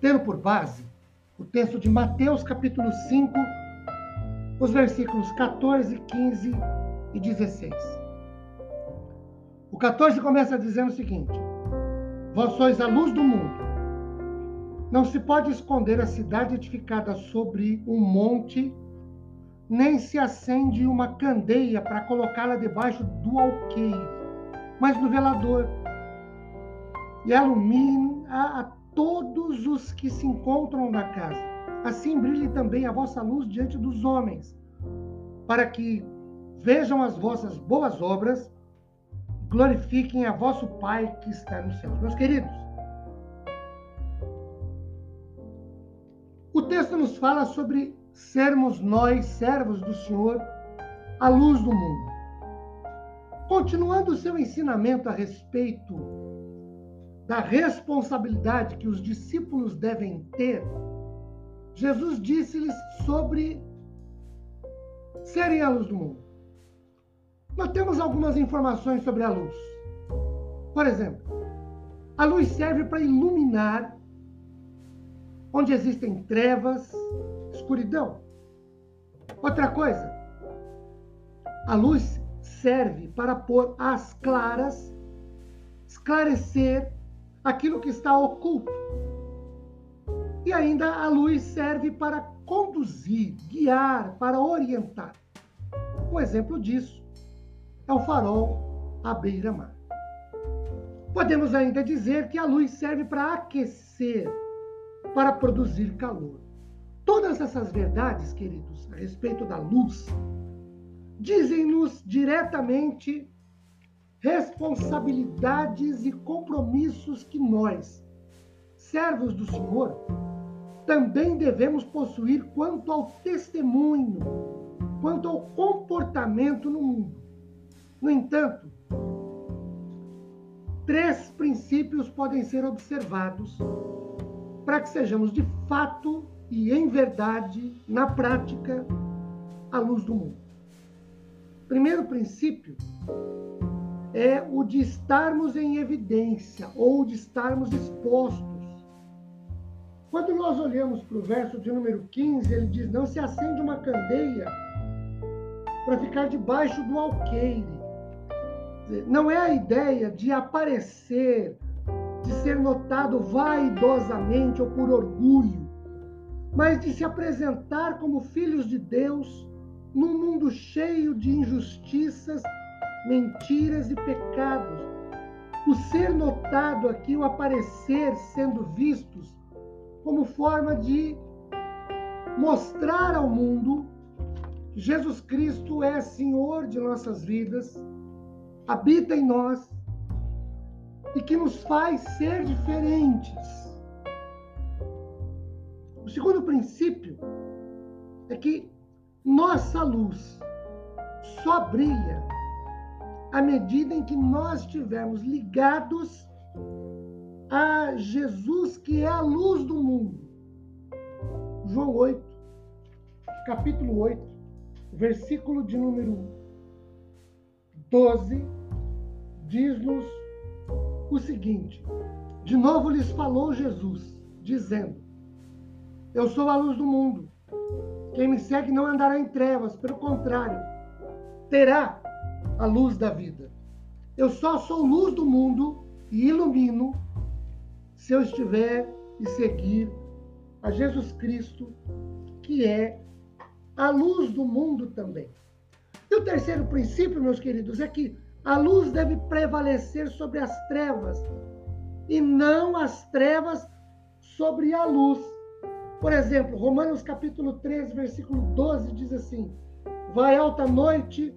tendo por base o texto de Mateus capítulo 5, os versículos 14, 15 e 16. O 14 começa dizendo o seguinte: Vós sois a luz do mundo. Não se pode esconder a cidade edificada sobre um monte, nem se acende uma candeia para colocá-la debaixo do alqueire, mas no velador. E ilumina a todos os que se encontram na casa. Assim brilhe também a vossa luz diante dos homens, para que vejam as vossas boas obras, glorifiquem a vosso Pai que está nos céus. Meus queridos, o texto nos fala sobre sermos nós, servos do Senhor, a luz do mundo. Continuando o seu ensinamento a respeito da responsabilidade que os discípulos devem ter, Jesus disse-lhes sobre serem a luz do mundo. Nós temos algumas informações sobre a luz. Por exemplo, a luz serve para iluminar onde existem trevas, escuridão. Outra coisa, a luz serve para pôr às claras, esclarecer aquilo que está oculto. E ainda a luz serve para conduzir, guiar, para orientar. Um exemplo disso é o farol à beira-mar. Podemos ainda dizer que a luz serve para aquecer, para produzir calor. Todas essas verdades, queridos, a respeito da luz, dizem-nos diretamente responsabilidades e compromissos que nós, servos do Senhor, também devemos possuir quanto ao testemunho, quanto ao comportamento no mundo. No entanto, três princípios podem ser observados para que sejamos de fato e em verdade, na prática, a luz do mundo. Primeiro princípio é o de estarmos em evidência ou de estarmos expostos. Quando nós olhamos para o verso de número 15, ele diz: Não se acende uma candeia para ficar debaixo do alqueire. Não é a ideia de aparecer, de ser notado vaidosamente ou por orgulho, mas de se apresentar como filhos de Deus num mundo cheio de injustiças mentiras e pecados. O ser notado aqui, o aparecer sendo vistos como forma de mostrar ao mundo que Jesus Cristo é Senhor de nossas vidas, habita em nós e que nos faz ser diferentes. O segundo princípio é que nossa luz só brilha à medida em que nós estivermos ligados a Jesus, que é a luz do mundo. João 8, capítulo 8, versículo de número 12, diz-nos o seguinte: De novo lhes falou Jesus, dizendo: Eu sou a luz do mundo. Quem me segue não andará em trevas, pelo contrário, terá a luz da vida. Eu só sou luz do mundo e ilumino se eu estiver e seguir a Jesus Cristo, que é a luz do mundo também. E o terceiro princípio, meus queridos, é que a luz deve prevalecer sobre as trevas e não as trevas sobre a luz. Por exemplo, Romanos capítulo 3, versículo 12 diz assim: Vai alta noite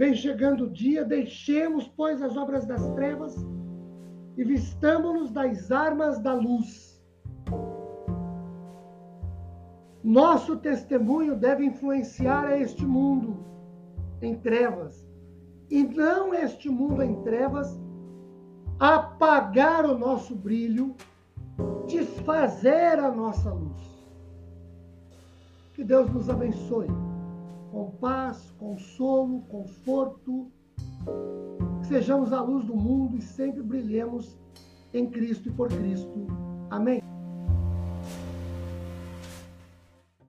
Vem chegando o dia, deixemos, pois, as obras das trevas e vistamos-nos das armas da luz. Nosso testemunho deve influenciar este mundo em trevas e não este mundo em trevas apagar o nosso brilho, desfazer a nossa luz. Que Deus nos abençoe com paz, consolo, conforto. Que sejamos a luz do mundo e sempre brilhemos em Cristo e por Cristo. Amém.